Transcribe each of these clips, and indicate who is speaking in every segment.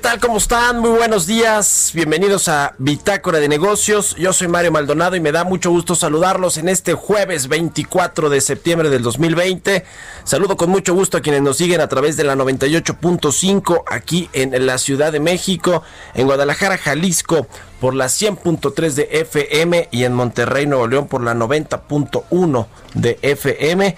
Speaker 1: Tal? ¿Cómo están? Muy buenos días. Bienvenidos a Bitácora de Negocios. Yo soy Mario Maldonado y me da mucho gusto saludarlos en este jueves 24 de septiembre del 2020. Saludo con mucho gusto a quienes nos siguen a través de la 98.5 aquí en la Ciudad de México, en Guadalajara, Jalisco por la 100.3 de FM y en Monterrey, Nuevo León por la 90.1 de FM.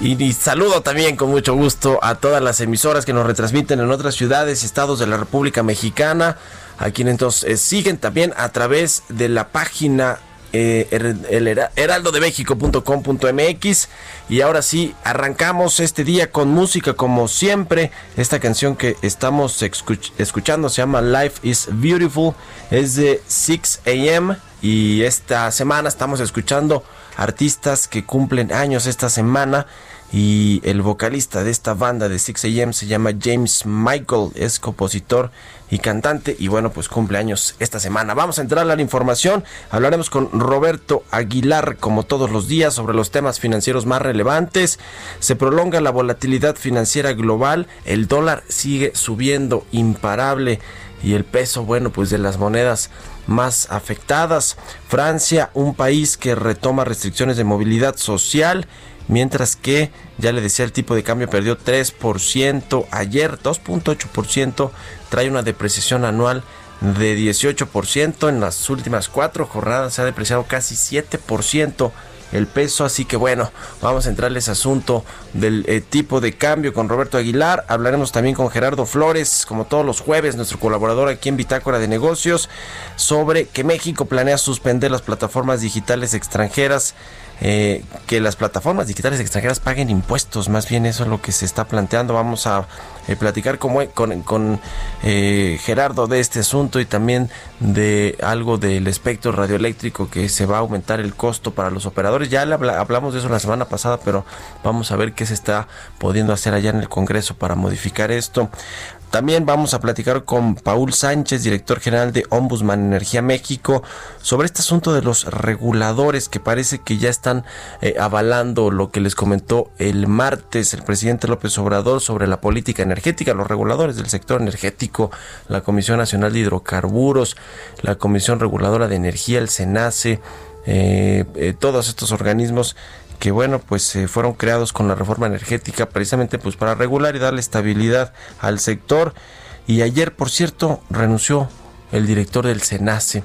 Speaker 1: Y, saludo también con mucho gusto a todas las emisoras que nos retransmiten en otras ciudades y estados de la República Mexicana, a quienes entonces eh, siguen también a través de la página eh, her- el hera- heraldodemexico.com.mx y ahora sí arrancamos este día con música como siempre. Esta canción que estamos escuch- escuchando se llama Life is Beautiful. Es de 6 am y esta semana estamos escuchando artistas que cumplen años esta semana y el vocalista de esta banda de 6am se llama James Michael, es compositor y cantante y bueno pues cumple años esta semana. Vamos a entrar a la información, hablaremos con Roberto Aguilar como todos los días sobre los temas financieros más relevantes. Se prolonga la volatilidad financiera global, el dólar sigue subiendo imparable y el peso, bueno, pues de las monedas más afectadas. Francia, un país que retoma restricciones de movilidad social, mientras que, ya le decía, el tipo de cambio perdió 3% ayer, 2.8%, trae una depreciación anual de 18%, en las últimas cuatro jornadas se ha depreciado casi 7% el peso, así que bueno, vamos a entrar a ese asunto del eh, tipo de cambio con Roberto Aguilar, hablaremos también con Gerardo Flores, como todos los jueves, nuestro colaborador aquí en Bitácora de Negocios, sobre que México planea suspender las plataformas digitales extranjeras, eh, que las plataformas digitales extranjeras paguen impuestos, más bien eso es lo que se está planteando, vamos a eh, platicar como- con, con, eh, Gerardo de este asunto y también de algo del espectro radioeléctrico que se va a aumentar el costo para los operadores. Ya hablamos de eso la semana pasada, pero vamos a ver qué se está pudiendo hacer allá en el Congreso para modificar esto. También vamos a platicar con Paul Sánchez, director general de Ombudsman Energía México, sobre este asunto de los reguladores que parece que ya están eh, avalando lo que les comentó el martes el presidente López Obrador sobre la política energética, los reguladores del sector energético, la Comisión Nacional de Hidrocarburos, la Comisión Reguladora de Energía, el SENACE, eh, eh, todos estos organismos que bueno pues eh, fueron creados con la reforma energética precisamente pues para regular y darle estabilidad al sector. Y ayer por cierto renunció el director del SENACE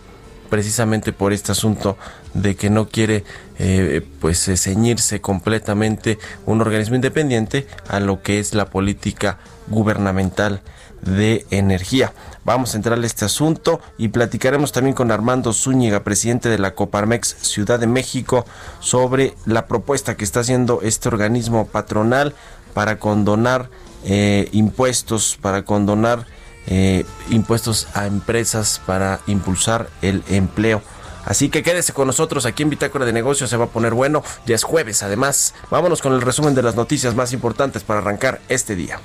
Speaker 1: precisamente por este asunto de que no quiere eh, pues eh, ceñirse completamente un organismo independiente a lo que es la política gubernamental de energía. Vamos a entrar a este asunto y platicaremos también con Armando Zúñiga, presidente de la Coparmex Ciudad de México, sobre la propuesta que está haciendo este organismo patronal para condonar eh, impuestos, para condonar eh, impuestos a empresas, para impulsar el empleo. Así que quédese con nosotros aquí en Bitácora de Negocios, se va a poner bueno, ya es jueves además. Vámonos con el resumen de las noticias más importantes para arrancar este día.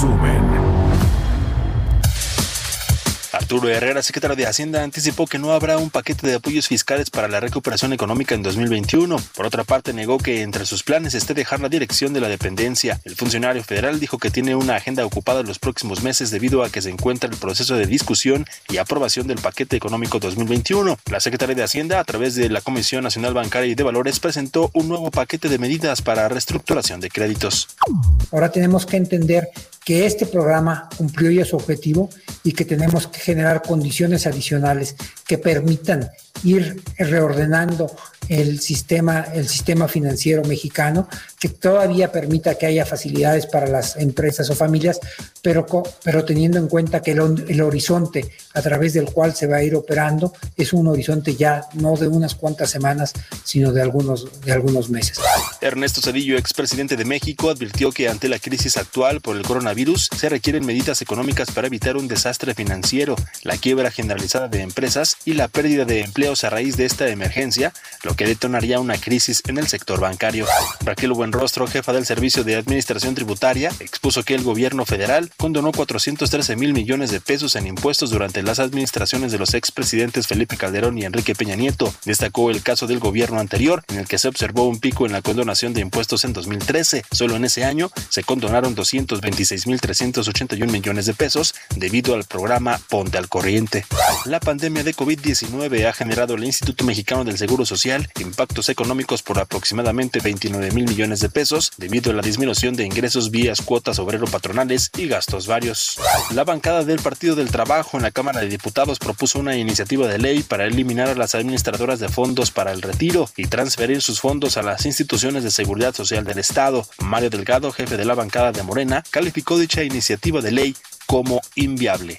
Speaker 2: Resumen.
Speaker 3: Arturo Herrera, secretario de Hacienda, anticipó que no habrá un paquete de apoyos fiscales para la recuperación económica en 2021. Por otra parte, negó que entre sus planes esté dejar la dirección de la dependencia. El funcionario federal dijo que tiene una agenda ocupada en los próximos meses debido a que se encuentra el proceso de discusión y aprobación del paquete económico 2021. La secretaria de Hacienda, a través de la Comisión Nacional Bancaria y de Valores, presentó un nuevo paquete de medidas para reestructuración de créditos.
Speaker 4: Ahora tenemos que entender que este programa cumplió ya su objetivo y que tenemos que generar condiciones adicionales que permitan ir reordenando el sistema, el sistema financiero mexicano, que todavía permita que haya facilidades para las empresas o familias, pero, pero teniendo en cuenta que el, el horizonte a través del cual se va a ir operando es un horizonte ya no de unas cuantas semanas, sino de algunos, de algunos meses.
Speaker 3: Ernesto Cedillo, expresidente de México, advirtió que ante la crisis actual por el coronavirus se requieren medidas económicas para evitar un desastre financiero, la quiebra generalizada de empresas y la pérdida de a raíz de esta emergencia, lo que detonaría una crisis en el sector bancario. Raquel Buenrostro, jefa del Servicio de Administración Tributaria, expuso que el gobierno federal condonó 413 mil millones de pesos en impuestos durante las administraciones de los expresidentes Felipe Calderón y Enrique Peña Nieto. Destacó el caso del gobierno anterior, en el que se observó un pico en la condonación de impuestos en 2013. Solo en ese año se condonaron 226.381 millones de pesos debido al programa Ponte al Corriente. La pandemia de COVID-19 ha generado al Instituto Mexicano del Seguro Social impactos económicos por aproximadamente 29 mil millones de pesos debido a la disminución de ingresos vías cuotas obrero-patronales y gastos varios. La bancada del Partido del Trabajo en la Cámara de Diputados propuso una iniciativa de ley para eliminar a las administradoras de fondos para el retiro y transferir sus fondos a las instituciones de seguridad social del Estado. Mario Delgado, jefe de la bancada de Morena, calificó dicha iniciativa de ley como inviable.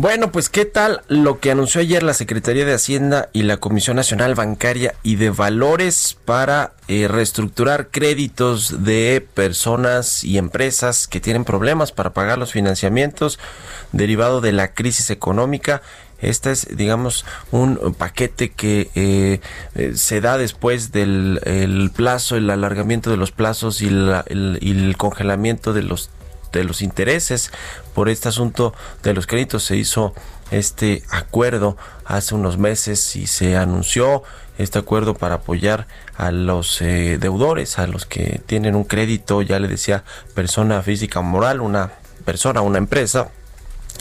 Speaker 1: Bueno, pues qué tal lo que anunció ayer la Secretaría de Hacienda y la Comisión Nacional Bancaria y de Valores para eh, reestructurar créditos de personas y empresas que tienen problemas para pagar los financiamientos derivado de la crisis económica. Este es, digamos, un paquete que eh, eh, se da después del el plazo, el alargamiento de los plazos y, la- el, y el congelamiento de los de los intereses. Por este asunto de los créditos se hizo este acuerdo hace unos meses y se anunció este acuerdo para apoyar a los eh, deudores, a los que tienen un crédito, ya le decía persona física moral, una persona, una empresa,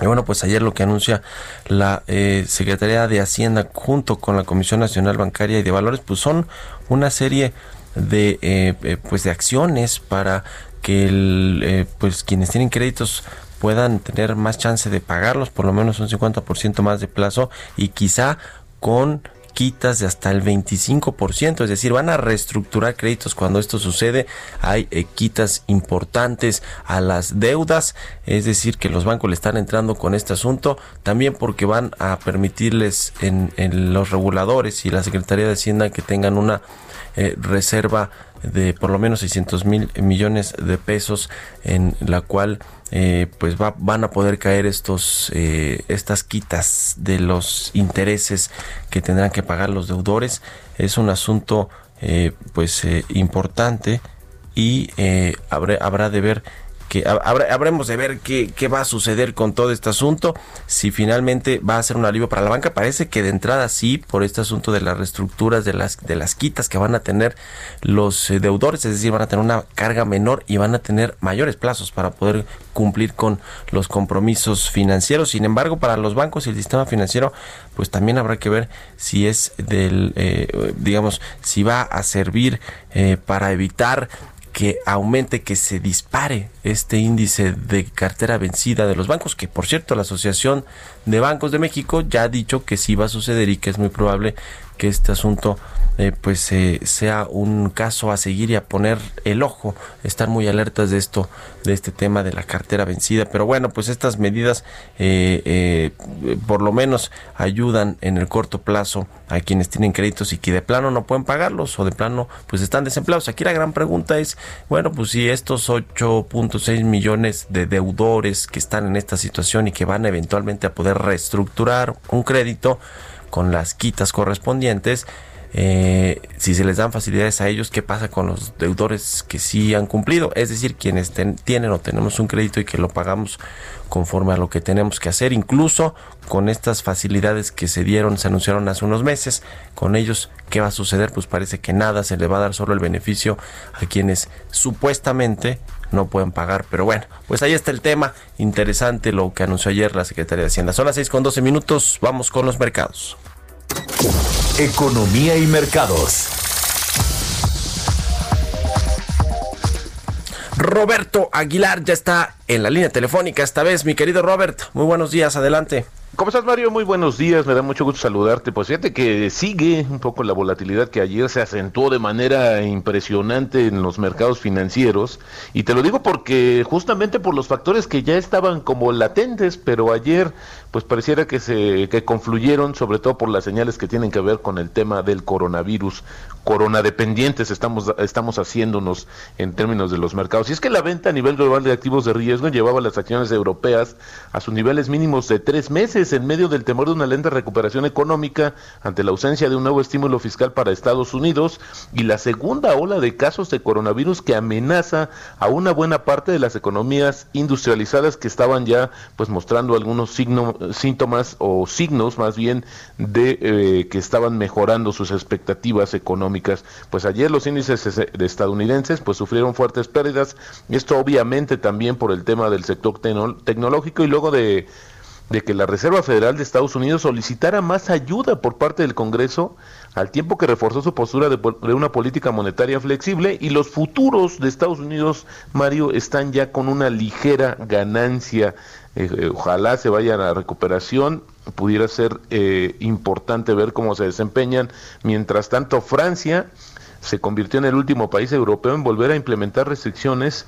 Speaker 1: y bueno, pues ayer lo que anuncia la eh, Secretaría de Hacienda junto con la Comisión Nacional Bancaria y de Valores, pues son una serie de eh, pues de acciones para que el, eh, pues quienes tienen créditos puedan tener más chance de pagarlos, por lo menos un 50% más de plazo y quizá con quitas de hasta el 25%, es decir, van a reestructurar créditos cuando esto sucede, hay eh, quitas importantes a las deudas, es decir, que los bancos le están entrando con este asunto, también porque van a permitirles en, los reguladores y la Secretaría de Hacienda que tengan una eh, reserva de por lo menos 600 mil millones de pesos en la cual eh, pues va- van a poder caer estos eh, estas quitas de los intereses que tendrán que pagar los deudores. Es un asunto eh, pues importante y habrá, habrá de ver que habremos de ver qué, qué va a suceder con todo este asunto, si finalmente va a ser un alivio para la banca, parece que de entrada sí, por este asunto de las reestructuras, de las, de las quitas que van a tener los eh, deudores, es decir, van a tener una carga menor y van a tener mayores plazos para poder cumplir con los compromisos financieros. Sin embargo, para los bancos y el sistema financiero, pues también habrá que ver si es del, eh, digamos, si va a servir eh, para evitar que aumente, que se dispare este índice de cartera vencida de los bancos, que por cierto la Asociación de Bancos de México ya ha dicho que sí va a suceder y que es muy probable que este asunto eh, pues eh, sea un caso a seguir y a poner el ojo, estar muy alertas de esto, de este tema de la cartera vencida. Pero bueno, pues estas medidas eh, por lo menos ayudan en el corto plazo a quienes tienen créditos y que de plano no pueden pagarlos o de plano pues están desempleados. Aquí la gran pregunta es, bueno, pues si estos 8.6 millones de deudores que están en esta situación y que van eventualmente a poder reestructurar un crédito con las quitas correspondientes, eh, si se les dan facilidades a ellos, ¿qué pasa con los deudores que sí han cumplido? Es decir, quienes tienen o tenemos un crédito y que lo pagamos conforme a lo que tenemos que hacer, incluso con estas facilidades que se dieron, se anunciaron hace unos meses, con ellos, ¿qué va a suceder? Pues parece que nada, se le va a dar solo el beneficio a quienes supuestamente no pueden pagar. Pero bueno, pues ahí está el tema. Interesante lo que anunció ayer la Secretaría de Hacienda. Son las 6 con 12 minutos. Vamos con los mercados.
Speaker 2: Economía y mercados.
Speaker 1: Roberto Aguilar ya está en la línea telefónica esta vez. Mi querido Robert, muy buenos días, adelante.
Speaker 5: ¿Cómo estás, Mario? Muy buenos días, me da mucho gusto saludarte. Pues fíjate que sigue un poco la volatilidad que ayer se acentuó de manera impresionante en los mercados financieros. Y te lo digo porque justamente por los factores que ya estaban como latentes, pero ayer pues pareciera que se que confluyeron, sobre todo por las señales que tienen que ver con el tema del coronavirus. Coronadependientes estamos, estamos haciéndonos en términos de los mercados. Y es que la venta a nivel global de activos de riesgo llevaba las acciones europeas a sus niveles mínimos de tres meses en medio del temor de una lenta recuperación económica ante la ausencia de un nuevo estímulo fiscal para Estados Unidos y la segunda ola de casos de coronavirus que amenaza a una buena parte de las economías industrializadas que estaban ya pues mostrando algunos síntomas o signos más bien de eh, que estaban mejorando sus expectativas económicas. Pues ayer los índices de estadounidenses pues sufrieron fuertes pérdidas esto obviamente también por el tema del sector tecno- tecnológico y luego de de que la Reserva Federal de Estados Unidos solicitara más ayuda por parte del Congreso al tiempo que reforzó su postura de, una política monetaria flexible y los futuros de Estados Unidos, Mario, están ya con una ligera ganancia. Eh, eh, ojalá se vaya a la recuperación, pudiera ser eh, importante ver cómo se desempeñan. Mientras tanto, Francia se convirtió en el último país europeo en volver a implementar restricciones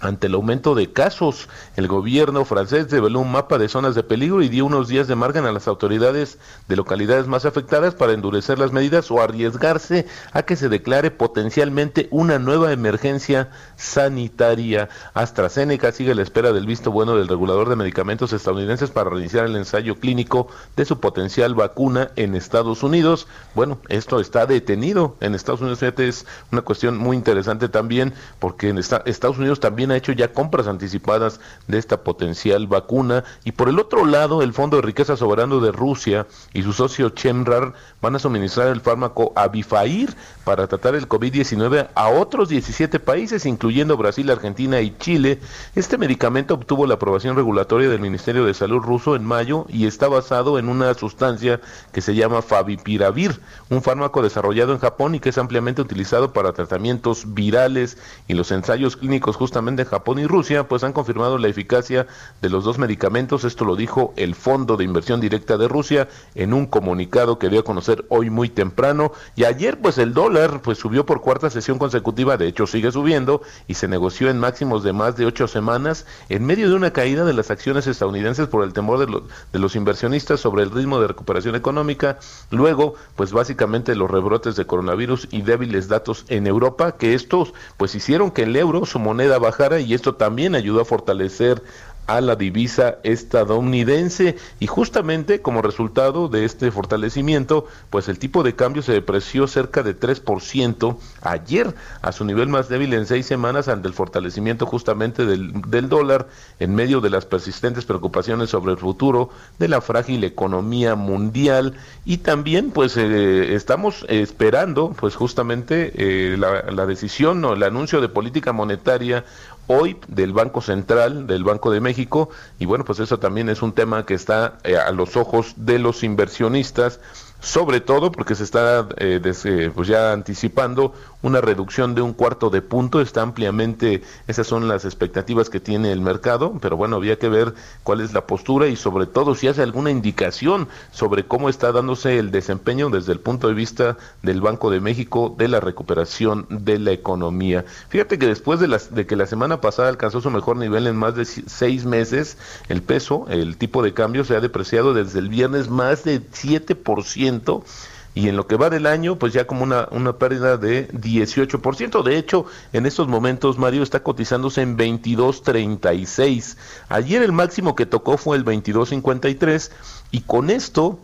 Speaker 5: ante el aumento de casos, el gobierno francés develó un mapa de zonas de peligro y dio unos días de margen a las autoridades de localidades más afectadas para endurecer las medidas o arriesgarse a que se declare potencialmente una nueva emergencia sanitaria. AstraZeneca sigue a la espera del visto bueno del regulador de medicamentos estadounidenses para reiniciar el ensayo clínico de su potencial vacuna en Estados Unidos. Bueno, esto está detenido en Estados Unidos. Fíjate, es una cuestión muy interesante también porque en esta- Estados Unidos también ha hecho ya compras anticipadas de esta potencial vacuna. Y por el otro lado, el Fondo de Riqueza Soberano de Rusia y su socio Chemrar van a suministrar el fármaco Abifair para tratar el COVID-19 a otros 17 países, incluyendo Brasil, Argentina y Chile. Este medicamento obtuvo la aprobación regulatoria del Ministerio de Salud ruso en mayo y está basado en una sustancia que se llama Favipiravir, un fármaco desarrollado en Japón y que es ampliamente utilizado para tratamientos virales y los ensayos clínicos justamente en Japón y Rusia pues han confirmado la eficacia de los dos medicamentos. Esto lo dijo el Fondo de Inversión Directa de Rusia en un comunicado que dio a conocer hoy muy temprano y ayer pues el dólar pues subió por cuarta sesión consecutiva, de hecho sigue subiendo y se negoció en máximos de más de ocho semanas en medio de una caída de las acciones estadounidenses por el temor de, de los inversionistas sobre el ritmo de recuperación económica. Luego, pues básicamente los rebrotes de coronavirus y débiles datos en Europa, que estos pues hicieron que el euro, su moneda, bajara y esto también ayudó a fortalecer a la divisa estadounidense. Y justamente como resultado de este fortalecimiento, pues el tipo de cambio se depreció cerca de 3% ayer a su nivel más débil en seis semanas ante el fortalecimiento justamente del, del dólar en medio de las persistentes preocupaciones sobre el futuro de la frágil economía mundial. Y también pues eh, estamos esperando pues justamente eh, la, la decisión o el anuncio de política monetaria hoy del Banco Central, del Banco de México, y bueno, pues eso también es un tema que está eh, a los ojos de los inversionistas, sobre todo porque se está eh, eh, pues ya anticipando una reducción de un cuarto de punto, está ampliamente, esas son las expectativas que tiene el mercado, pero bueno, había que ver cuál es la postura y sobre todo si hace alguna indicación sobre cómo está dándose el desempeño desde el punto de vista del Banco de México de la recuperación de la economía. Fíjate que después de, las, de que la semana pasada alcanzó su mejor nivel en más de seis meses, el peso, el tipo de cambio se ha depreciado desde el viernes más de 7% y en lo que va del año, pues ya como una, una pérdida de 18%. De hecho, en estos momentos Mario está cotizándose en 22.36. Ayer el máximo que tocó fue el 22.53 y con esto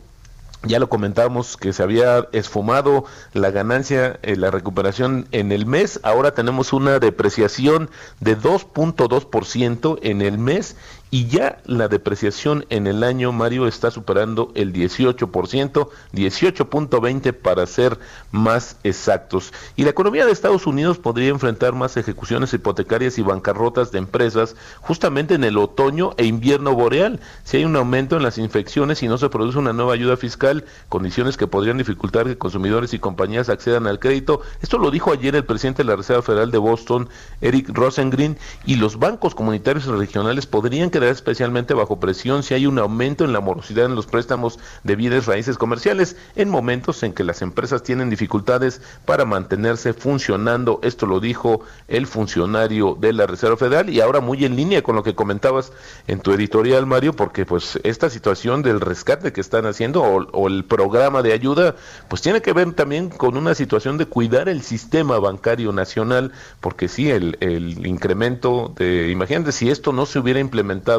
Speaker 5: ya lo comentábamos que se había esfumado la ganancia, eh, la recuperación en el mes. Ahora tenemos una depreciación de 2.2% en el mes y ya la depreciación en el año, Mario, está superando el 18%, 18.20 para ser más exactos. Y la economía de Estados Unidos podría enfrentar más ejecuciones hipotecarias y bancarrotas de empresas justamente en el otoño e invierno boreal. Si hay un aumento en las infecciones y no se produce una nueva ayuda fiscal, condiciones que podrían dificultar que consumidores y compañías accedan al crédito. Esto lo dijo ayer el presidente de la Reserva Federal de Boston, Eric Rosengren, y los bancos comunitarios y regionales podrían especialmente bajo presión si hay un aumento en la morosidad en los préstamos de bienes raíces comerciales en momentos en que las empresas tienen dificultades para mantenerse funcionando. Esto lo dijo el funcionario de la Reserva Federal y ahora muy en línea con lo que comentabas en tu editorial, Mario, porque pues esta situación del rescate que están haciendo o, o el programa de ayuda, pues tiene que ver también con una situación de cuidar el sistema bancario nacional, porque sí, el, el incremento de, imagínate si esto no se hubiera implementado,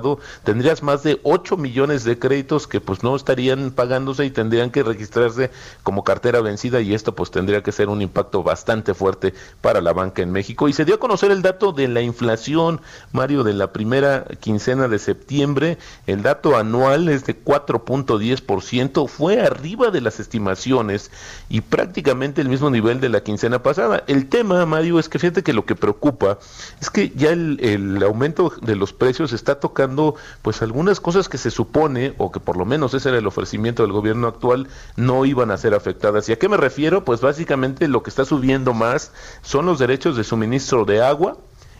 Speaker 5: tendrías más de 8 millones de créditos que pues no estarían pagándose y tendrían que registrarse como cartera vencida y esto pues tendría que ser un impacto bastante fuerte para la banca en México. Y se dio a conocer el dato de la inflación, Mario, de la primera quincena de septiembre, el dato anual es de 4.10%, fue arriba de las estimaciones y prácticamente el mismo nivel de la quincena pasada. El tema, Mario, es que fíjate que lo que preocupa es que ya el, el aumento de los precios está tocando pues algunas cosas que se supone o que por lo menos ese era el ofrecimiento del gobierno actual no iban a ser afectadas. ¿Y a qué me refiero? Pues básicamente lo que está subiendo más son los derechos de suministro de agua,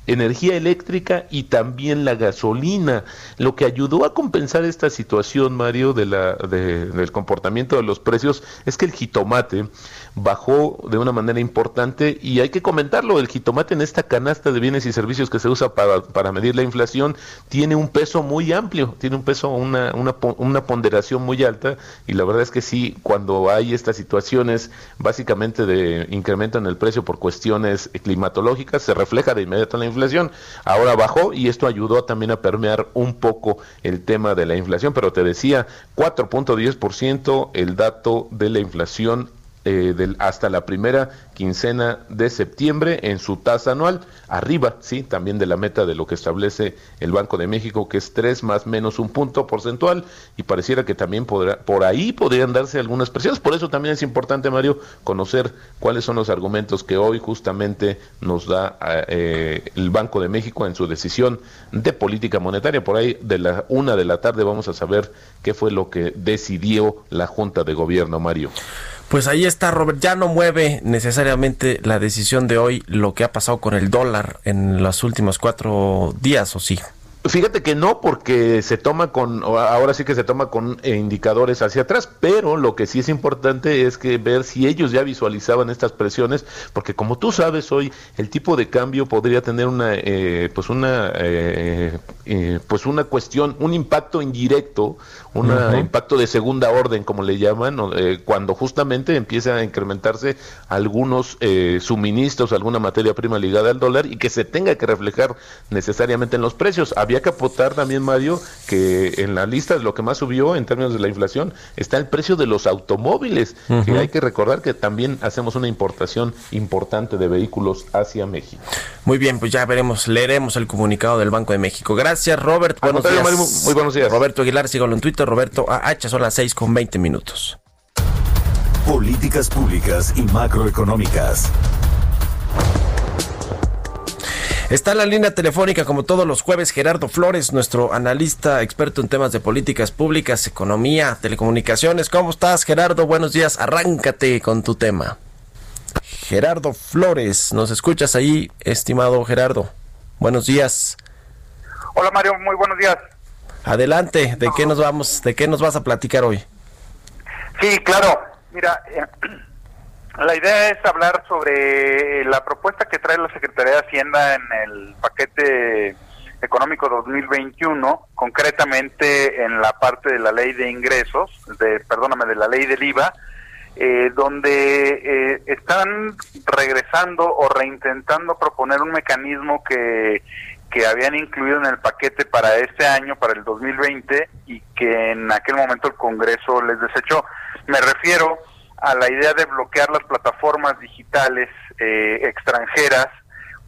Speaker 5: energía eléctrica y también la gasolina. Lo que ayudó a compensar esta situación, Mario, de la, de- del comportamiento de los precios es que el jitomate bajó de una manera importante y hay que comentarlo, el jitomate en esta canasta de bienes y servicios que se usa para, para medir la inflación tiene un peso muy amplio, tiene un peso, una, una, una ponderación muy alta y la verdad es que sí, cuando hay estas situaciones básicamente de incremento en el precio por cuestiones climatológicas, se refleja de inmediato en la inflación. Ahora bajó y esto ayudó también a permear un poco el tema de la inflación, pero te decía, 4.10% el dato de la inflación eh, del, hasta la primera quincena de septiembre en su tasa anual, arriba, sí, también de la meta de lo que establece el Banco de México, que es 3 más menos un punto porcentual, y pareciera que también podrá, por ahí podrían darse algunas presiones. Por eso también es importante, Mario, conocer cuáles son los argumentos que hoy justamente nos da eh, el Banco de México en su decisión de política monetaria. Por ahí de la una de la tarde vamos a saber qué fue lo que decidió la Junta de Gobierno, Mario.
Speaker 1: Pues ahí está, Robert. Ya no mueve necesariamente la decisión de hoy lo que ha pasado con el dólar en los últimos cuatro días, ¿o sí?
Speaker 5: Fíjate que no, porque se toma con, ahora sí que se toma con eh, indicadores hacia atrás, pero lo que sí es importante es que ver si ellos ya visualizaban estas presiones, porque como tú sabes hoy, el tipo de cambio podría tener una, eh, pues una, eh, eh, pues una cuestión, un impacto indirecto, un impacto de segunda orden, como le llaman, eh, cuando justamente empieza a incrementarse algunos eh, suministros, alguna materia prima ligada al dólar y que se tenga que reflejar necesariamente en los precios. Había que apuntar también, Mario, que en la lista de lo que más subió en términos de la inflación está el precio de los automóviles, que hay que recordar que también hacemos una importación importante de vehículos hacia México.
Speaker 1: Muy bien, pues ya veremos, leeremos el comunicado del Banco de México. Gracias, Robert. Buenos días.
Speaker 5: Mario, muy buenos días.
Speaker 1: Roberto Aguilar, sígalo en Twitter, Roberto AH, son las 6 con 20 minutos.
Speaker 2: Políticas públicas y macroeconómicas.
Speaker 1: Está en la línea telefónica como todos los jueves Gerardo Flores, nuestro analista experto en temas de políticas públicas, economía, telecomunicaciones. ¿Cómo estás Gerardo? Buenos días, arráncate con tu tema. Gerardo Flores, ¿nos escuchas ahí, estimado Gerardo? Buenos días.
Speaker 6: Hola Mario, muy buenos días.
Speaker 1: Adelante, ¿de qué nos vamos, de qué nos vas a platicar hoy?
Speaker 6: Sí, claro. Mira, eh, la idea es hablar sobre la propuesta que trae la Secretaría de Hacienda en el paquete económico 2021, concretamente en la parte de la ley de ingresos, de, perdóname, de la ley del IVA, eh, donde eh, están regresando o reintentando proponer un mecanismo que, que habían incluido en el paquete para este año, para el 2020, y que en aquel momento el Congreso les desechó. Me refiero a la idea de bloquear las plataformas digitales eh, extranjeras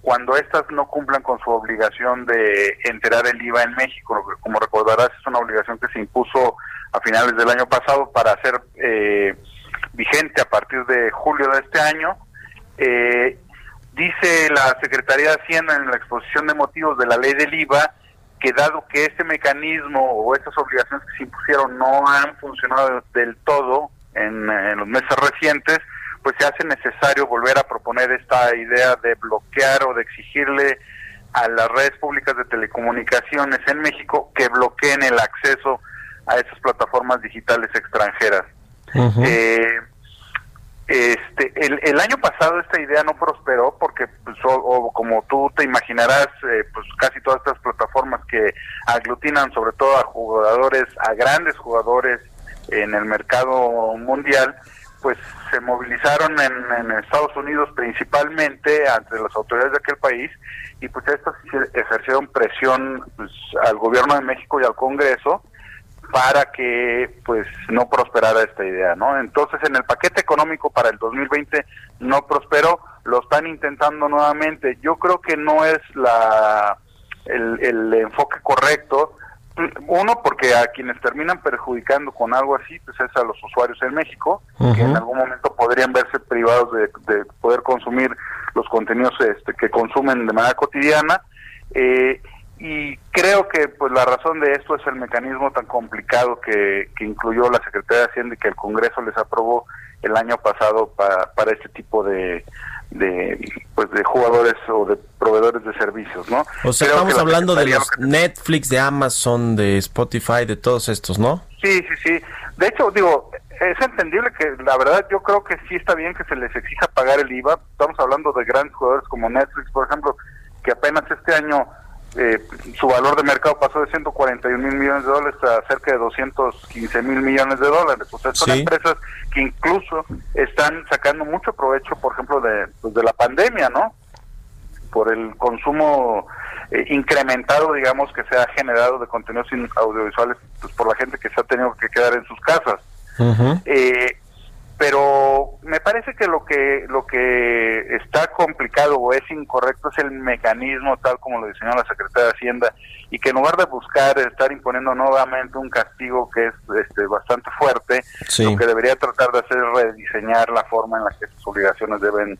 Speaker 6: cuando éstas no cumplan con su obligación de enterar el IVA en México. Como recordarás, es una obligación que se impuso a finales del año pasado para hacer eh, vigente a partir de julio de este año. Eh, dice la Secretaría de Hacienda en la exposición de motivos de la ley del IVA que dado que este mecanismo o estas obligaciones que se impusieron no han funcionado del todo en, en los meses recientes, pues se hace necesario volver a proponer esta idea de bloquear o de exigirle a las redes públicas de telecomunicaciones en México que bloqueen el acceso a esas plataformas digitales extranjeras. Eh, este, el, el año pasado esta idea no prosperó porque, pues, o, o como tú te imaginarás, eh, pues casi todas estas plataformas que aglutinan sobre todo a jugadores, a grandes jugadores en el mercado mundial, pues se movilizaron en, en Estados Unidos principalmente ante las autoridades de aquel país y pues estos ejercieron presión pues, al gobierno de México y al Congreso para que pues no prosperara esta idea, ¿no? Entonces en el paquete económico para el 2020 no prosperó, lo están intentando nuevamente. Yo creo que no es la el enfoque correcto. Uno, porque a quienes terminan perjudicando con algo así, pues es a los usuarios en México, que en algún momento podrían verse privados de, de poder consumir los contenidos este, que consumen de manera cotidiana. Eh, y creo que pues la razón de esto es el mecanismo tan complicado que, que incluyó la Secretaría de Hacienda y que el Congreso les aprobó el año pasado para, para este tipo de, de pues de jugadores o de proveedores de servicios, ¿no?
Speaker 1: O sea,
Speaker 6: Creo
Speaker 1: estamos
Speaker 6: la
Speaker 1: hablando de los Netflix, de Amazon, de Spotify, de todos estos, ¿no?
Speaker 6: Sí, sí, sí. De hecho, digo, es entendible que la verdad yo creo que sí está bien que se les exija pagar el IVA. Estamos hablando de grandes jugadores como Netflix, por ejemplo, que apenas este año eh, su valor de mercado pasó de 141 mil millones de dólares a cerca de 215 mil millones de dólares. O sea, son
Speaker 1: Sí.
Speaker 6: empresas que incluso están sacando mucho provecho, por ejemplo, de, pues, de la pandemia, ¿no? Por el consumo eh, incrementado, digamos, que se ha generado de contenidos audiovisuales pues, por la gente que se ha tenido que quedar en sus casas. Eh, pero me parece que lo que lo que está complicado o es incorrecto es el mecanismo tal como lo diseñó la Secretaría de Hacienda y que en lugar de buscar estar imponiendo nuevamente un castigo que es este, bastante fuerte,
Speaker 1: Sí.
Speaker 6: lo que debería tratar de hacer es rediseñar la forma en la que sus obligaciones deben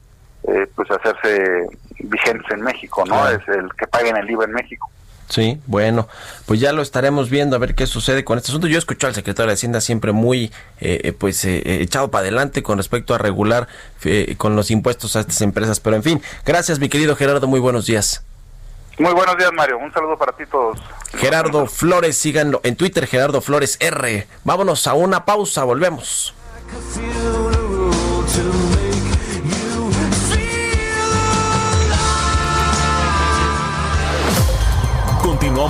Speaker 6: eh, pues hacerse vigentes en México, ¿no? Es el que paguen el IVA en México.
Speaker 1: Sí, bueno, pues ya lo estaremos viendo a ver qué sucede con este asunto. Yo escucho al secretario de Hacienda siempre muy, eh, eh, pues, eh, eh, echado para adelante con respecto a regular eh, con los impuestos a estas empresas. Pero en fin, gracias mi querido Gerardo, muy buenos días.
Speaker 6: Muy buenos días, Mario. Un saludo para ti todos.
Speaker 1: Gerardo Flores, síganlo en Twitter, Gerardo Flores R. Vámonos a una pausa, volvemos.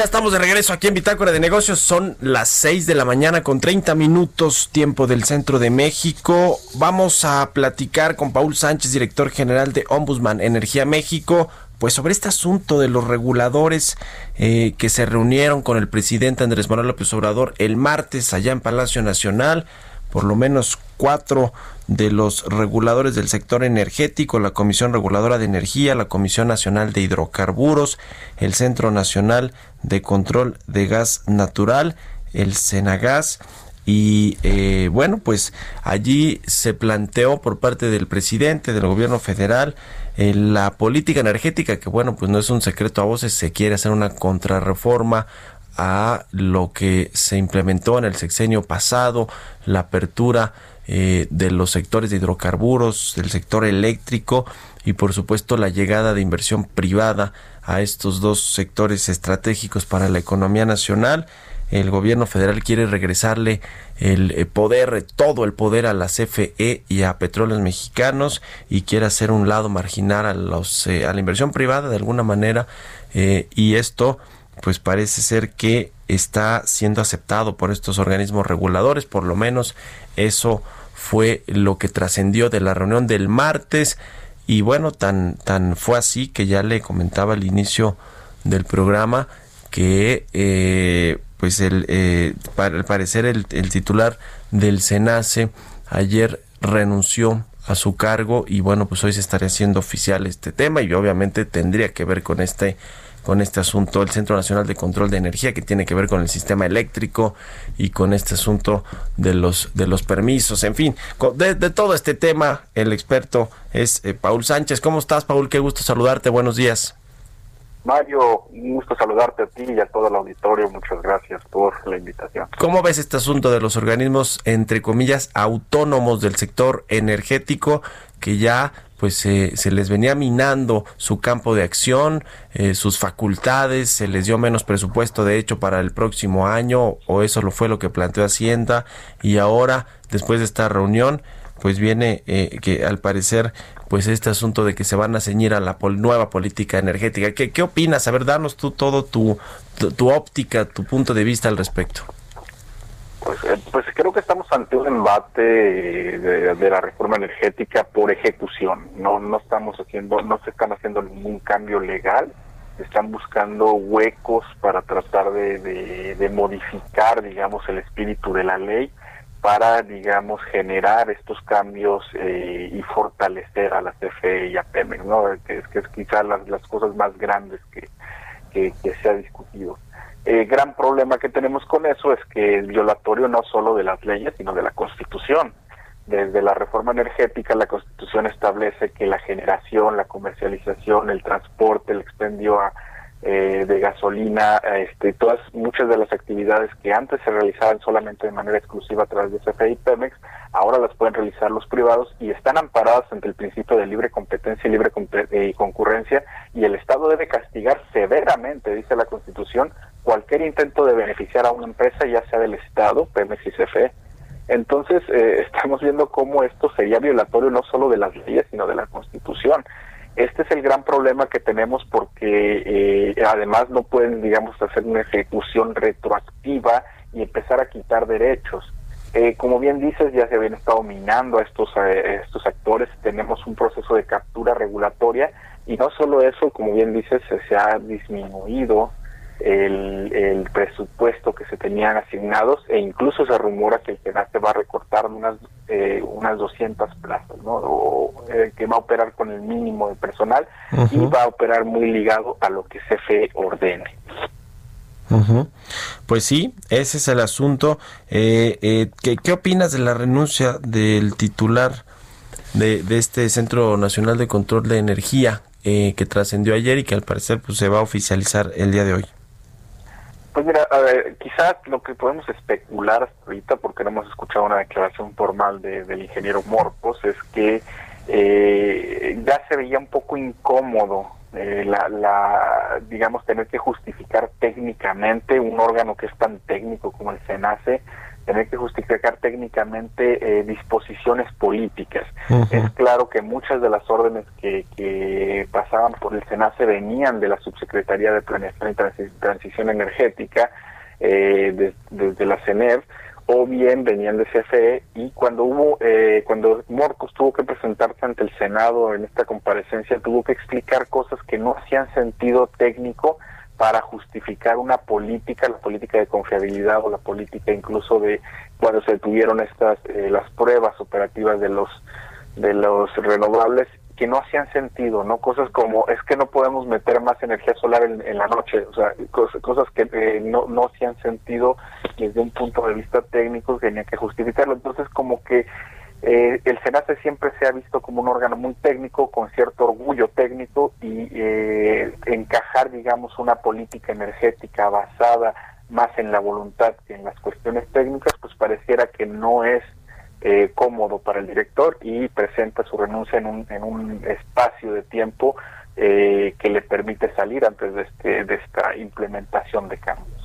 Speaker 1: Ya estamos de regreso aquí en Bitácora de Negocios. Son las 6 de la mañana con 30 minutos tiempo del centro de México. Vamos a platicar con Paul Sánchez, director general de Ombudsman Energía México, pues sobre este asunto de los reguladores eh, que se reunieron con el presidente Andrés Manuel López Obrador el martes allá en Palacio Nacional, por lo menos cuatro de los reguladores del sector energético, la Comisión Reguladora de Energía, la Comisión Nacional de Hidrocarburos, el Centro Nacional de Control de Gas Natural, el Senagas, y eh, bueno, pues allí se planteó por parte del presidente del gobierno federal eh, la política energética, que bueno, pues no es un secreto a voces, se quiere hacer una contrarreforma a lo que se implementó en el sexenio pasado, la apertura eh, de los sectores de hidrocarburos, del sector eléctrico y por supuesto la llegada de inversión privada a estos dos sectores estratégicos para la economía nacional. El gobierno federal quiere regresarle el eh, poder, todo el poder a la CFE y a Petróleos Mexicanos y quiere hacer un lado marginar a los eh, a la inversión privada de alguna manera y esto pues parece ser que está siendo aceptado por estos organismos reguladores, por lo menos eso fue lo que trascendió de la reunión del martes. Y bueno, tan tan fue así que ya le comentaba al inicio del programa que eh, pues el, eh, al parecer el, el titular del SENACE ayer renunció a su cargo y bueno pues hoy se estaría haciendo oficial este tema y obviamente tendría que ver con este con este asunto el Centro Nacional de Control de Energía que tiene que ver con el sistema eléctrico y con este asunto de los de los permisos en fin de, de todo este tema el experto es eh, Paul Sánchez cómo estás Paul qué gusto saludarte buenos días
Speaker 7: Mario, un gusto saludarte a ti y a todo el auditorio. Muchas gracias por la invitación.
Speaker 1: ¿Cómo ves este asunto de los organismos, entre comillas, autónomos del sector energético que ya pues se les venía minando su campo de acción, eh, sus facultades, se les dio menos presupuesto de hecho para el próximo año, o eso lo fue lo que planteó Hacienda, y ahora, después de esta reunión, pues viene eh, que al parecer pues este asunto de que se van a ceñir a la nueva política energética. ¿Qué, ¿Qué opinas? A ver, danos tú todo tu, tu, óptica, tu punto de vista al respecto.
Speaker 7: Pues, eh, pues que estamos ante un embate de, de, la reforma energética por ejecución. No, no estamos haciendo, no se están haciendo ningún cambio legal. Están buscando huecos para tratar de, modificar, digamos, el espíritu de la ley para, digamos, generar estos cambios eh, y fortalecer a la CFE y a Pemex, ¿no? Que es, que es quizás las, las cosas más grandes que, que, que se ha discutido. El gran problema que tenemos con eso es que es violatorio no solo de las leyes, sino de la Constitución. Desde la reforma energética, la Constitución establece que la generación, la comercialización, el transporte, el expendio eh, de gasolina, este, todas muchas de las actividades que antes se realizaban solamente de manera exclusiva a través de CFE y Pemex, ahora las pueden realizar los privados y están amparadas ante el principio de libre competencia y libre eh, concurrencia y el Estado debe castigar severamente, dice la Constitución, cualquier intento de beneficiar a una empresa, ya sea del Estado, Pemex y CFE. Entonces, eh, estamos viendo cómo esto sería violatorio no solo de las leyes, sino de la Constitución. Este es el gran problema que tenemos porque eh, además no pueden, digamos, hacer una ejecución retroactiva y empezar a quitar derechos. Eh, como bien dices, ya se habían estado minando a estos, a estos actores, tenemos un proceso de captura regulatoria y no solo eso, como bien dices, se ha disminuido el, el, presupuesto que se tenían asignados e incluso se rumora que el se va a recortar unas eh, unas 200 plazas, ¿no? O, eh, que va a operar con el mínimo de personal uh -huh. y va a operar muy ligado a lo que CFE ordene.
Speaker 1: Uh -huh. Pues sí, ese es el asunto. Eh, eh, ¿qué, ¿Qué opinas de la renuncia del titular de, de este Centro Nacional de Control de Energía eh, que trascendió ayer y que al parecer pues, se va a oficializar el día de hoy?
Speaker 7: Pues mira, a ver, quizás lo que podemos especular hasta ahorita, porque no hemos escuchado una declaración formal de, del ingeniero Morpos, es que eh, ya se veía un poco incómodo eh, la, la, digamos, tener que justificar técnicamente un órgano que es tan técnico como el SENACE, tener que justificar técnicamente eh, disposiciones políticas. Uh -huh. Es claro que muchas de las órdenes que, que pasaban por el SENACE venían de la Subsecretaría de Planeación y Transi Transición Energética, eh, desde de, de la CENER, o bien venían de CFE y cuando hubo eh, cuando Morcos tuvo que presentarse ante el Senado en esta comparecencia tuvo que explicar cosas que no hacían sentido técnico para justificar una política, la política de confiabilidad o la política incluso de cuando se tuvieron estas eh, las pruebas operativas de los de los renovables que no hacían sentido, ¿no? Cosas como, es que no podemos meter más energía solar en, la noche, o sea, cosas, cosas que eh, no, no hacían sentido desde un punto de vista técnico, tenía que justificarlo. Entonces, como que eh, el SENACE siempre se ha visto como un órgano muy técnico, con cierto orgullo técnico, y eh, encajar, digamos, una política energética basada más en la voluntad que en las cuestiones técnicas, pues pareciera que no es eh, cómodo para el director y presenta su renuncia en un, en un espacio de tiempo eh, que le permite salir antes de, este, de esta implementación de cambios.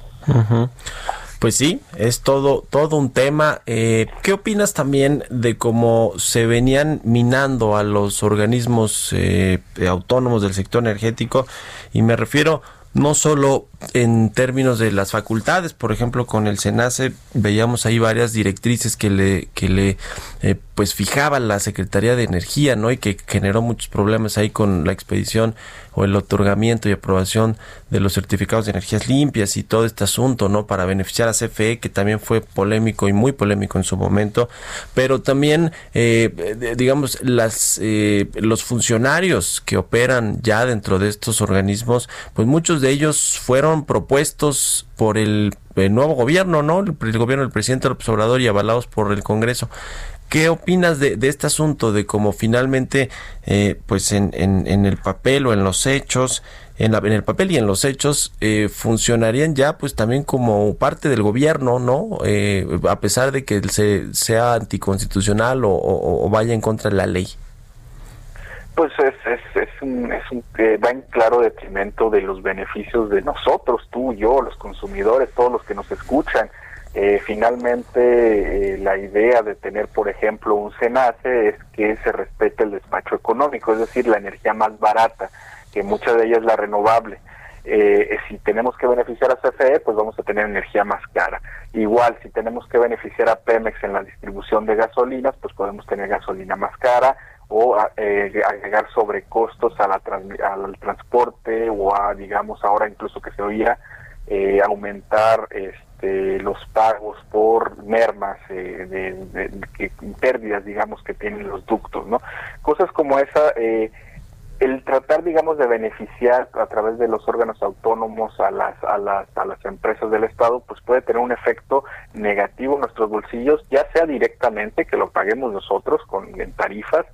Speaker 1: Pues sí, es todo, todo un tema. Eh, ¿Qué opinas también de cómo se venían minando a los organismos eh, autónomos del sector energético? Y me refiero no solo en términos de las facultades, por ejemplo, con el SENACE veíamos ahí varias directrices que le, que le eh, pues fijaban la Secretaría de Energía, ¿no? Y que generó muchos problemas ahí con la expedición o el otorgamiento y aprobación de los certificados de energías limpias y todo este asunto, ¿no? Para beneficiar a CFE, que también fue polémico y muy polémico en su momento, pero también, eh, digamos, las, eh, los funcionarios que operan ya dentro de estos organismos, pues muchos de ellos fueron propuestos por el, el nuevo gobierno, ¿no? El, el, gobierno del presidente López Obrador y avalados por el Congreso. ¿Qué opinas de, de este asunto, de cómo finalmente, eh, pues en, en, el papel o en los hechos, en, la, el papel y en los hechos, eh, funcionarían ya pues también como parte del gobierno, ¿no? Eh, a pesar de que se, sea anticonstitucional o vaya en contra de la ley.
Speaker 7: Pues es, es, es un, es un eh, va en claro detrimento de los beneficios de nosotros, tú, yo, los consumidores, todos los que nos escuchan. Eh, finalmente, eh, la idea de tener, por ejemplo, un SENACE es que se respete el despacho económico, es decir, la energía más barata, que mucha de ella es la renovable. Eh, si tenemos que beneficiar a CFE, pues vamos a tener energía más cara. Igual, si tenemos que beneficiar a Pemex en la distribución de gasolinas, pues podemos tener gasolina más cara o eh, agregar sobrecostos a la al transporte o a, digamos, ahora incluso que se oía, eh, aumentar este, los pagos por mermas, eh, de, de, de, pérdidas, digamos, que tienen los ductos, ¿no? Cosas como esa, eh, el tratar, digamos, de beneficiar a través de los órganos autónomos a las, a las, a las empresas del Estado, pues puede tener un efecto negativo en nuestros bolsillos, ya sea directamente que lo paguemos nosotros con en tarifas,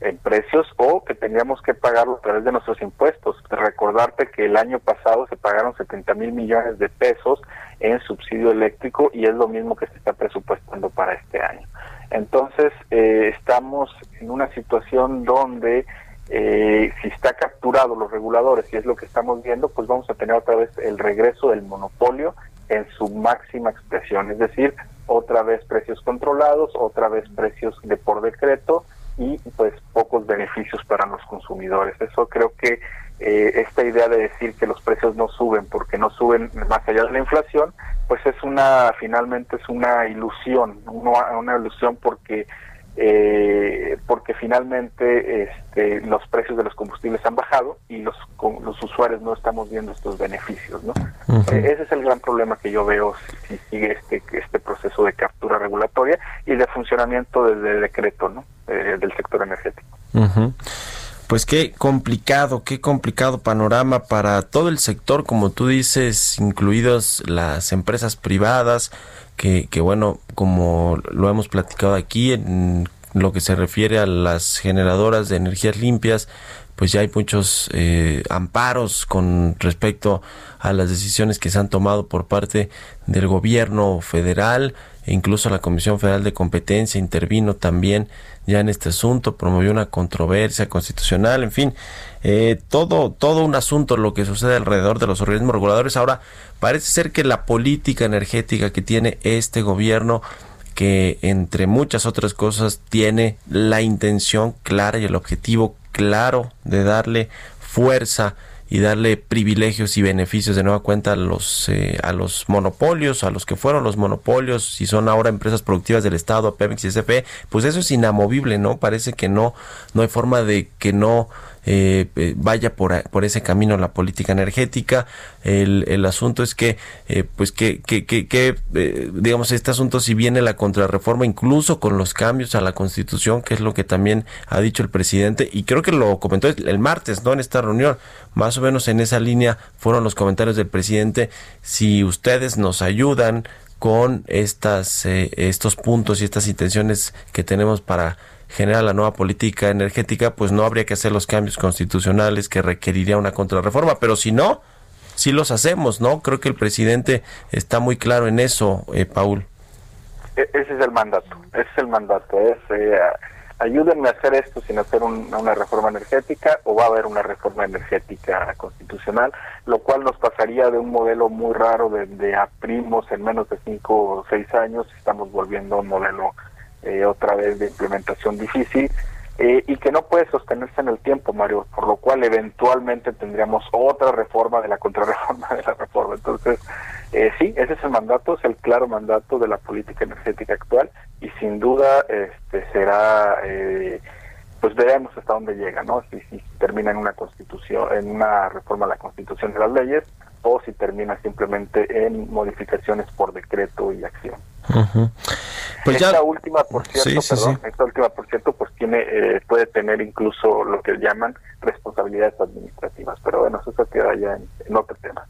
Speaker 7: en precios o que tendríamos que pagarlo a través de nuestros impuestos. Recordarte que el año pasado se pagaron 70 mil millones de pesos en subsidio eléctrico y es lo mismo que se está presupuestando para este año. Entonces, eh, estamos en una situación donde eh, si está capturado los reguladores y es lo que estamos viendo, pues vamos a tener otra vez el regreso del monopolio en su máxima expresión, es decir, otra vez precios controlados, otra vez precios de por decreto y pues pocos beneficios para los consumidores. Eso creo que eh, esta idea de decir que los precios no suben porque no suben más allá de la inflación, pues es una, finalmente es una ilusión, una, una ilusión porque eh, porque finalmente este, los precios de los combustibles han bajado y los, con, los usuarios no estamos viendo estos beneficios. ¿no? Uh -huh. eh, ese es el gran problema que yo veo si, si, sigue este, este proceso de captura regulatoria y de funcionamiento desde decreto ¿no? Eh, del sector energético.
Speaker 1: Pues qué complicado, qué complicado panorama para todo el sector, como tú dices, incluidos las empresas privadas, que, que bueno, como lo hemos platicado aquí, en lo que se refiere a las generadoras de energías limpias, pues ya hay muchos eh, amparos con respecto a las decisiones que se han tomado por parte del gobierno federal e incluso la Comisión Federal de Competencia intervino también ya en este asunto, promovió una controversia constitucional, en fin, eh, todo, todo un asunto lo que sucede alrededor de los organismos reguladores. Ahora, parece ser que la política energética que tiene este gobierno, que entre muchas otras cosas tiene la intención clara y el objetivo claro de darle fuerza y darle privilegios y beneficios de nueva cuenta a los eh, a los monopolios, a los que fueron los monopolios, si son ahora empresas productivas del Estado, Pemex y SFE, pues eso es inamovible, ¿no? Parece que no no hay forma de que no eh, vaya por, por ese camino la política energética. El, el asunto es que, eh, pues que, que, que, que, eh, digamos, este asunto si viene la contrarreforma, incluso con los cambios a la constitución, que es lo que también ha dicho el presidente, y creo que lo comentó el martes, ¿no? En esta reunión, más o menos en esa línea fueron los comentarios del presidente. Si ustedes nos ayudan con estas, eh, estos puntos y estas intenciones que tenemos para generar la nueva política energética, pues no habría que hacer los cambios constitucionales que requeriría una contrarreforma, pero si no, sí los hacemos, ¿no? Creo que el presidente está muy claro en eso, eh, Paul.
Speaker 7: E- ese es el mandato, ese es el mandato, es eh, ayúdenme a hacer esto sin hacer un- una reforma energética o va a haber una reforma energética constitucional, lo cual nos pasaría de un modelo muy raro de, de en menos de cinco o seis años, estamos volviendo a un modelo eh, otra vez de implementación difícil eh, y que no puede sostenerse en el tiempo, Mario, por lo cual eventualmente tendríamos otra reforma de la contrarreforma de la reforma. Entonces, eh, sí, ese es el mandato, es el claro mandato de la política energética actual y sin duda este será, eh, pues veremos hasta dónde llega, ¿no? Si, si termina en una constitución, en una reforma a la constitución de las leyes o si termina simplemente en modificaciones por decreto y acción.
Speaker 1: Pues
Speaker 7: esta
Speaker 1: ya-
Speaker 7: última, por cierto,
Speaker 1: Sí, sí,
Speaker 7: perdón,
Speaker 1: sí.
Speaker 7: esta última, por cierto, pues tiene, eh, puede tener incluso lo que llaman responsabilidades administrativas, pero bueno, eso se queda ya en, en otro tema.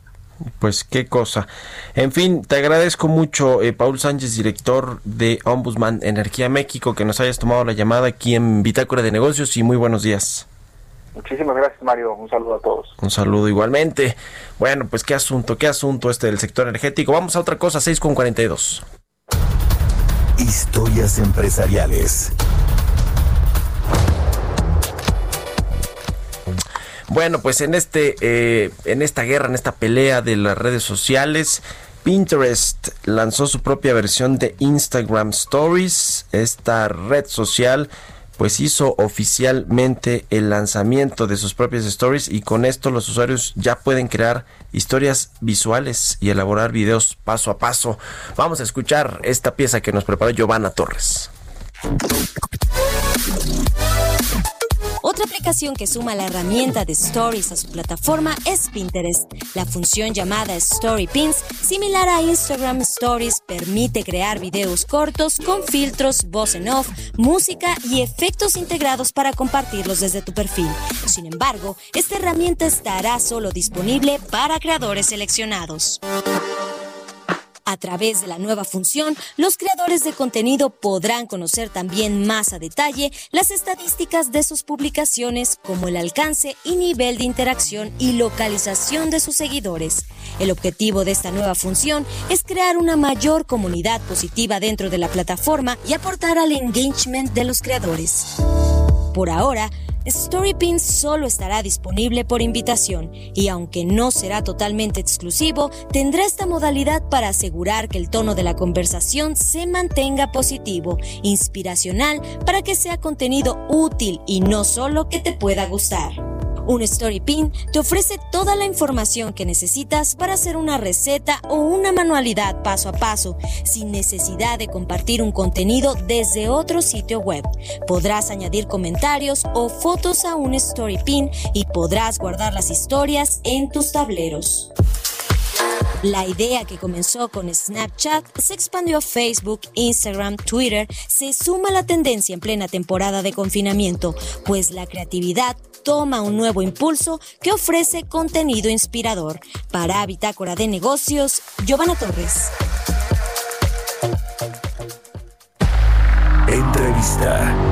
Speaker 1: Pues qué cosa. En fin, te agradezco mucho, eh, Paul Sánchez, director de Ombudsman Energía México, que nos hayas tomado la llamada aquí en Bitácora de Negocios y muy buenos días.
Speaker 7: Muchísimas gracias, Mario. Un saludo a todos.
Speaker 1: Un saludo igualmente. Bueno, pues qué asunto, qué asunto este del sector energético. Vamos a otra cosa, 6 con 42.
Speaker 2: Historias empresariales.
Speaker 1: Bueno, pues en este, eh, en esta guerra, en esta pelea de las redes sociales, Pinterest lanzó su propia versión de Instagram Stories. Esta red social pues hizo oficialmente el lanzamiento de sus propias stories y con esto los usuarios ya pueden crear historias visuales y elaborar videos paso a paso. Vamos a escuchar esta pieza que nos preparó Giovanna Torres.
Speaker 8: Otra aplicación que suma la herramienta de Stories a su plataforma es Pinterest. La función llamada Story Pins, similar a Instagram Stories, permite crear videos cortos con filtros, voz en off, música y efectos integrados para compartirlos desde tu perfil. Sin embargo, esta herramienta estará solo disponible para creadores seleccionados. A través de la nueva función, los creadores de contenido podrán conocer también más a detalle las estadísticas de sus publicaciones, como el alcance y nivel de interacción y localización de sus seguidores. El objetivo de esta nueva función es crear una mayor comunidad positiva dentro de la plataforma y aportar al engagement de los creadores. Por ahora, StoryPins solo estará disponible por invitación y aunque no será totalmente exclusivo, tendrá esta modalidad para asegurar que el tono de la conversación se mantenga positivo, inspiracional, para que sea contenido útil y no solo que te pueda gustar. Un Story Pin te ofrece toda la información que necesitas para hacer una receta o una manualidad paso a paso, sin necesidad de compartir un contenido desde otro sitio web. Podrás añadir comentarios o fotos a un Story Pin y podrás guardar las historias en tus tableros. La idea que comenzó con Snapchat se expandió a Facebook, Instagram, Twitter, se suma a la tendencia en plena temporada de confinamiento, pues la creatividad toma un nuevo impulso que ofrece contenido inspirador. Para Bitácora de Negocios, Giovanna Torres.
Speaker 2: Entrevista.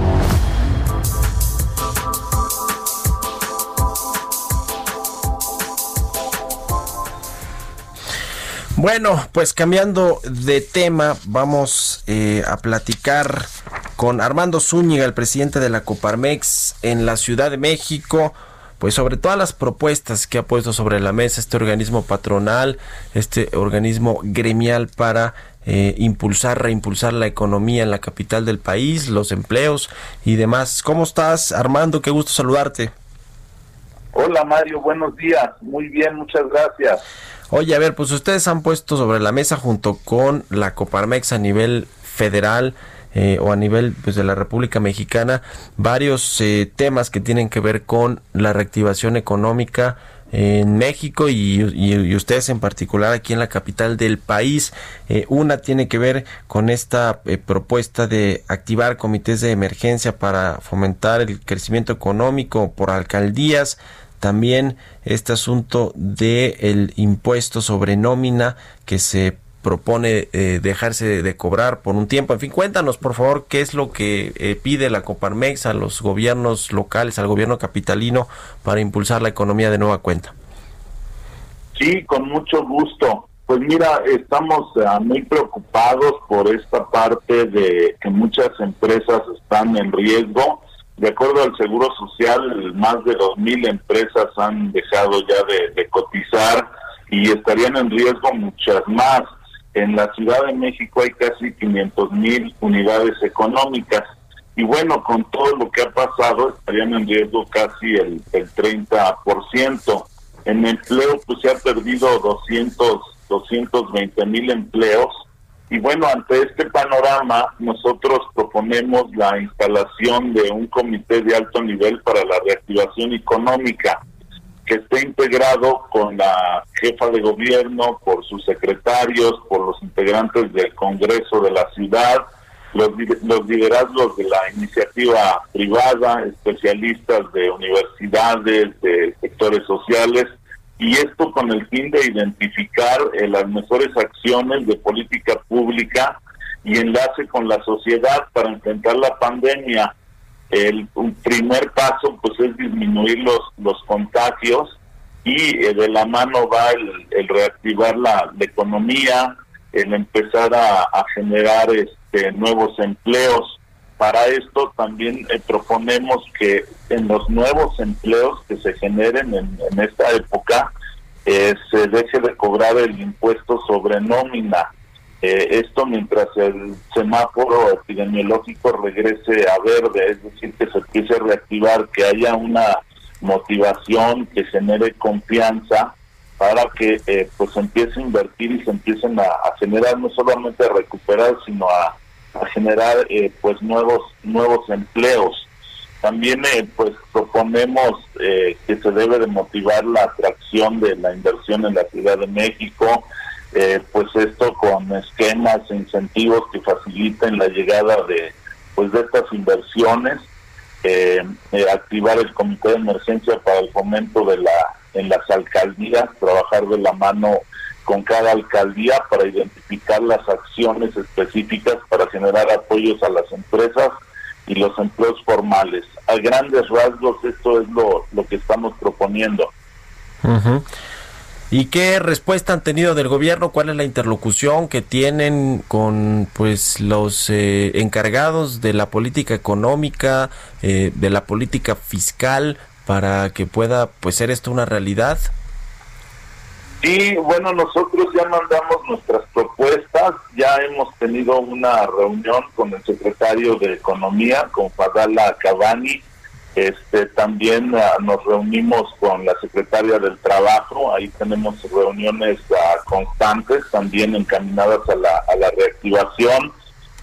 Speaker 1: Bueno, pues cambiando de tema, vamos eh, a platicar con Armando Zúñiga, el presidente de la Coparmex en la Ciudad de México, pues sobre todas las propuestas que ha puesto sobre la mesa este organismo patronal, este organismo gremial para eh, impulsar, reimpulsar la economía en la capital del país, los empleos y demás. ¿Cómo estás, Armando? Qué gusto saludarte.
Speaker 9: Hola Mario, buenos días. Muy bien, muchas gracias.
Speaker 1: Oye, a ver, pues ustedes han puesto sobre la mesa junto con la Coparmex a nivel federal eh, o a nivel pues, de la República Mexicana varios eh, temas que tienen que ver con la reactivación económica en México y, ustedes en particular aquí en la capital del país. Eh, una tiene que ver con esta eh, propuesta de activar comités de emergencia para fomentar el crecimiento económico por alcaldías. También este asunto de el impuesto sobre nómina que se propone eh, dejarse de, cobrar por un tiempo. En fin, cuéntanos por favor qué es lo que eh, pide la Coparmex a los gobiernos locales, al gobierno capitalino para impulsar la economía de nueva cuenta.
Speaker 9: Sí, con mucho gusto. Pues mira, estamos ah, muy preocupados por esta parte de que muchas empresas están en riesgo. De acuerdo al Seguro Social, más de 2.000 empresas han dejado ya de, de cotizar y estarían en riesgo muchas más. En la Ciudad de México hay casi 500.000 unidades económicas. Y bueno, con todo lo que ha pasado, estarían en riesgo casi el, el 30%. En empleo, pues se ha perdido 200, 220 mil empleos. Y bueno, ante este panorama, nosotros proponemos la instalación de un comité de alto nivel para la reactivación económica, que esté integrado con la jefa de gobierno, por sus secretarios, por los integrantes del Congreso de la ciudad, los, los liderazgos de la iniciativa privada, especialistas de universidades, de sectores sociales, y esto con el fin de identificar eh, las mejores acciones de política pública y enlace con la sociedad para enfrentar la pandemia. El primer paso pues es disminuir los, los contagios y eh, de la mano va el, reactivar la, la economía, el empezar a, a generar este, nuevos empleos. Para esto también eh, proponemos que en los nuevos empleos que se generen en, en esta época eh, se deje de cobrar el impuesto sobre nómina. Eh, esto mientras el semáforo epidemiológico regrese a verde, es decir, que se empiece a reactivar, que haya una motivación, que genere confianza para que eh, pues empiece a invertir y se empiecen a, a generar no solamente a recuperar sino a, a generar eh, pues nuevos nuevos empleos. También eh, pues proponemos eh, que se debe de motivar la atracción de la inversión en la Ciudad de México eh, pues esto con esquemas e incentivos que faciliten la llegada de pues de estas inversiones eh, eh, activar el comité de emergencia para el fomento de la en las alcaldías, trabajar de la mano con cada alcaldía para identificar las acciones específicas para generar apoyos a las empresas y los empleos formales. A grandes rasgos esto es lo, lo que estamos proponiendo.
Speaker 1: ¿Y qué respuesta han tenido del gobierno? ¿Cuál es la interlocución que tienen con pues los eh, encargados de la política económica, eh, de la política fiscal para que pueda pues ser esto una realidad?
Speaker 9: Sí, bueno, nosotros ya mandamos nuestras propuestas, ya hemos tenido una reunión con el secretario de Economía, con Fadala Cavani, este, también ah, nos reunimos con la secretaria del Trabajo, ahí tenemos reuniones ah, constantes, también encaminadas a la, a la reactivación,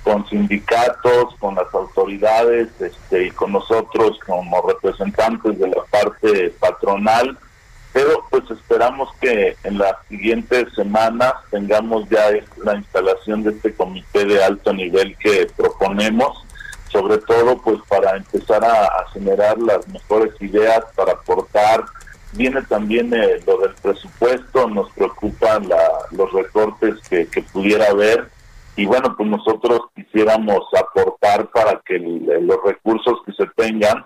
Speaker 9: con sindicatos, con las autoridades este, y con nosotros como representantes de la parte patronal pero pues esperamos que en las siguientes semanas tengamos ya la instalación de este comité de alto nivel que proponemos, sobre todo pues para empezar a, generar las mejores ideas para aportar. Viene también eh, lo del presupuesto, nos preocupan la- los recortes que, que pudiera haber y bueno, pues nosotros quisiéramos aportar para que el- los recursos que se tengan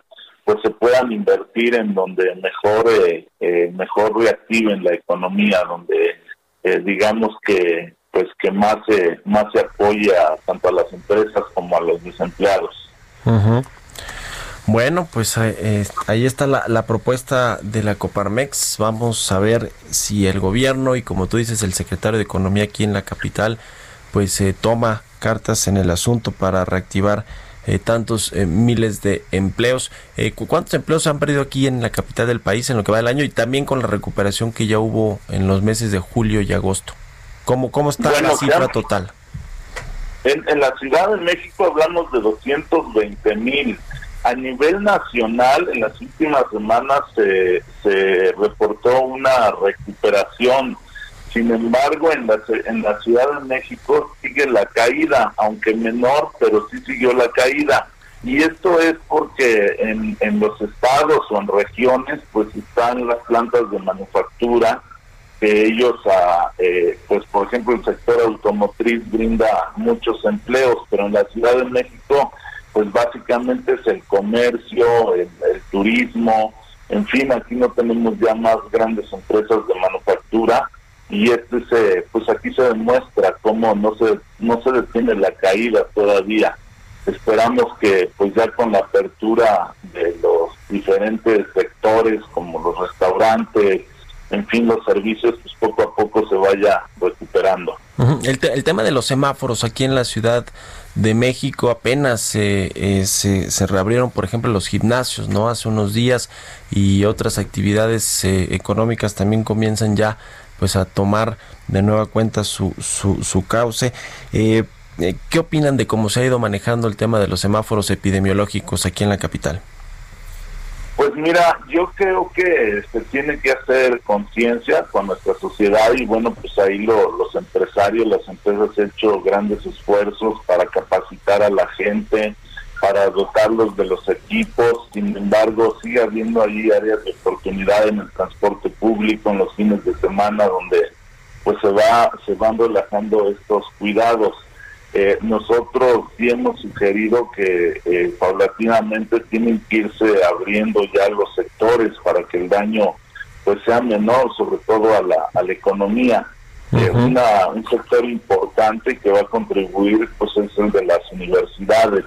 Speaker 9: pues se puedan invertir en donde mejor eh, mejor reactiven la economía donde eh, digamos que pues que más se más se apoya tanto a las empresas como a los desempleados
Speaker 1: Ujú. Bueno, pues eh, eh, ahí está la, la propuesta de la Coparmex. Vamos a ver si el gobierno y como tú dices el secretario de Economía aquí en la capital pues toma cartas en el asunto para reactivar eh, tantos eh, miles de empleos. Eh, ¿cu- ¿Cuántos empleos se han perdido aquí en la capital del país en lo que va del año y también con la recuperación que ya hubo en los meses de julio y agosto? ¿Cómo, cómo está
Speaker 9: Bueno,
Speaker 1: la cifra total?
Speaker 9: En, en la Ciudad de México hablamos de 220 mil. A nivel nacional, en las últimas semanas se, se reportó una recuperación. Sin embargo, en la, en la Ciudad de México sigue la caída, aunque menor, pero sí siguió la caída. Y esto es porque en, en los estados o en regiones, pues están las plantas de manufactura, que ellos, ah, eh, pues por ejemplo, el sector automotriz brinda muchos empleos, pero en la Ciudad de México, pues básicamente es el comercio, el turismo, en fin, aquí no tenemos ya más grandes empresas de manufactura y este se, pues aquí se demuestra cómo no se, no se detiene la caída todavía. Esperamos que pues ya con la apertura de los diferentes sectores como los restaurantes, en fin, los servicios, pues poco a poco se vaya recuperando.
Speaker 1: El, te- el tema de los semáforos aquí en la Ciudad de México apenas eh, eh, se, se reabrieron, por ejemplo, los gimnasios, ¿no? Hace unos días y otras actividades eh, económicas también comienzan ya pues a tomar de nueva cuenta su, su, su cauce. Eh, eh, ¿Qué opinan de cómo se ha ido manejando el tema de los semáforos epidemiológicos aquí en la capital?
Speaker 9: Pues mira, yo creo que se tiene que hacer conciencia con nuestra sociedad y bueno, pues ahí lo- los empresarios, las empresas han hecho grandes esfuerzos para capacitar a la gente, para dotarlos de los equipos, sin embargo sigue habiendo ahí áreas de oportunidad en el transporte público, en los fines de semana, donde pues se va se van relajando estos cuidados. Eh, nosotros sí hemos sugerido que eh, paulatinamente tienen que irse abriendo ya los sectores para que el daño pues sea menor, sobre todo a la, a la economía. Eh, una, un sector importante que va a contribuir pues es el de las universidades.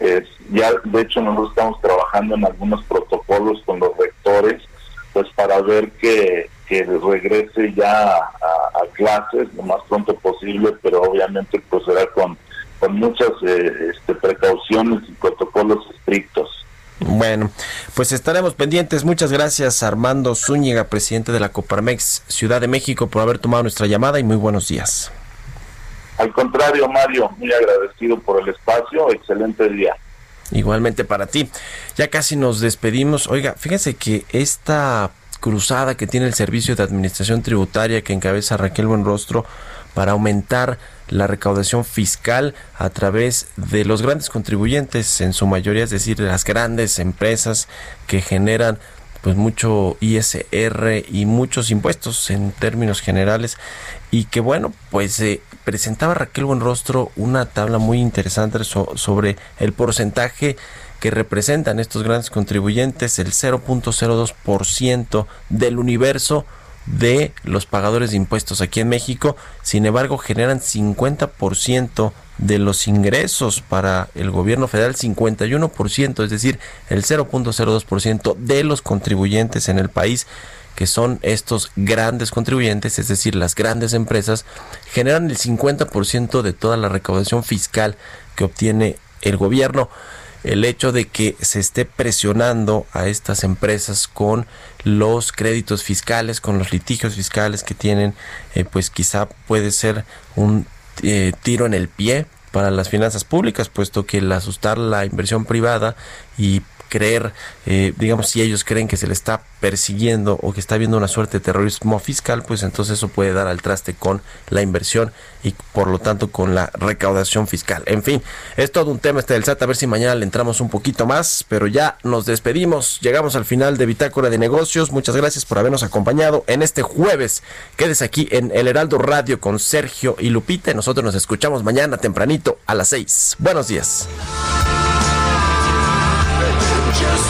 Speaker 9: Es, ya de hecho nosotros estamos trabajando en algunos protocolos con los rectores pues para ver que, que regrese ya a, clases lo más pronto posible, pero obviamente pues será con, con muchas eh, este, precauciones y protocolos estrictos.
Speaker 1: Bueno, pues estaremos pendientes. Muchas gracias Armando Zúñiga, presidente de la Coparmex Ciudad de México, por haber tomado nuestra llamada y muy buenos días.
Speaker 9: Al contrario, Mario, muy agradecido por el espacio, excelente día.
Speaker 1: Igualmente para ti. Ya casi nos despedimos. Oiga, fíjese que esta cruzada que tiene el Servicio de Administración Tributaria que encabeza Raquel Buenrostro para aumentar la recaudación fiscal a través de los grandes contribuyentes, en su mayoría, es decir, de las grandes empresas que generan pues mucho ISR y muchos impuestos en términos generales y que bueno pues eh, presentaba Raquel Buenrostro una tabla muy interesante so- sobre el porcentaje que representan estos grandes contribuyentes el 0.02% del universo de los pagadores de impuestos aquí en México, sin embargo generan 50% de los ingresos para el gobierno federal, 51%, es decir, el 0.02% de los contribuyentes en el país, que son estos grandes contribuyentes, es decir, las grandes empresas, generan el 50% de toda la recaudación fiscal que obtiene el gobierno. El hecho de que se esté presionando a estas empresas con los créditos fiscales, con los litigios fiscales que tienen, eh, pues quizá puede ser un eh, tiro en el pie para las finanzas públicas, puesto que el asustar la inversión privada y creer, eh, digamos, si ellos creen que se le está persiguiendo o que está habiendo una suerte de terrorismo fiscal, pues entonces eso puede dar al traste con la inversión y por lo tanto con la recaudación fiscal. En fin, es todo un tema este del SAT, a ver si mañana le entramos un poquito más, pero ya nos despedimos, llegamos al final de Bitácora de Negocios, muchas gracias por habernos acompañado en este jueves, quedes aquí en El Heraldo Radio con Sergio y Lupita, nosotros nos escuchamos mañana tempranito a las 6. Buenos días.
Speaker 10: Just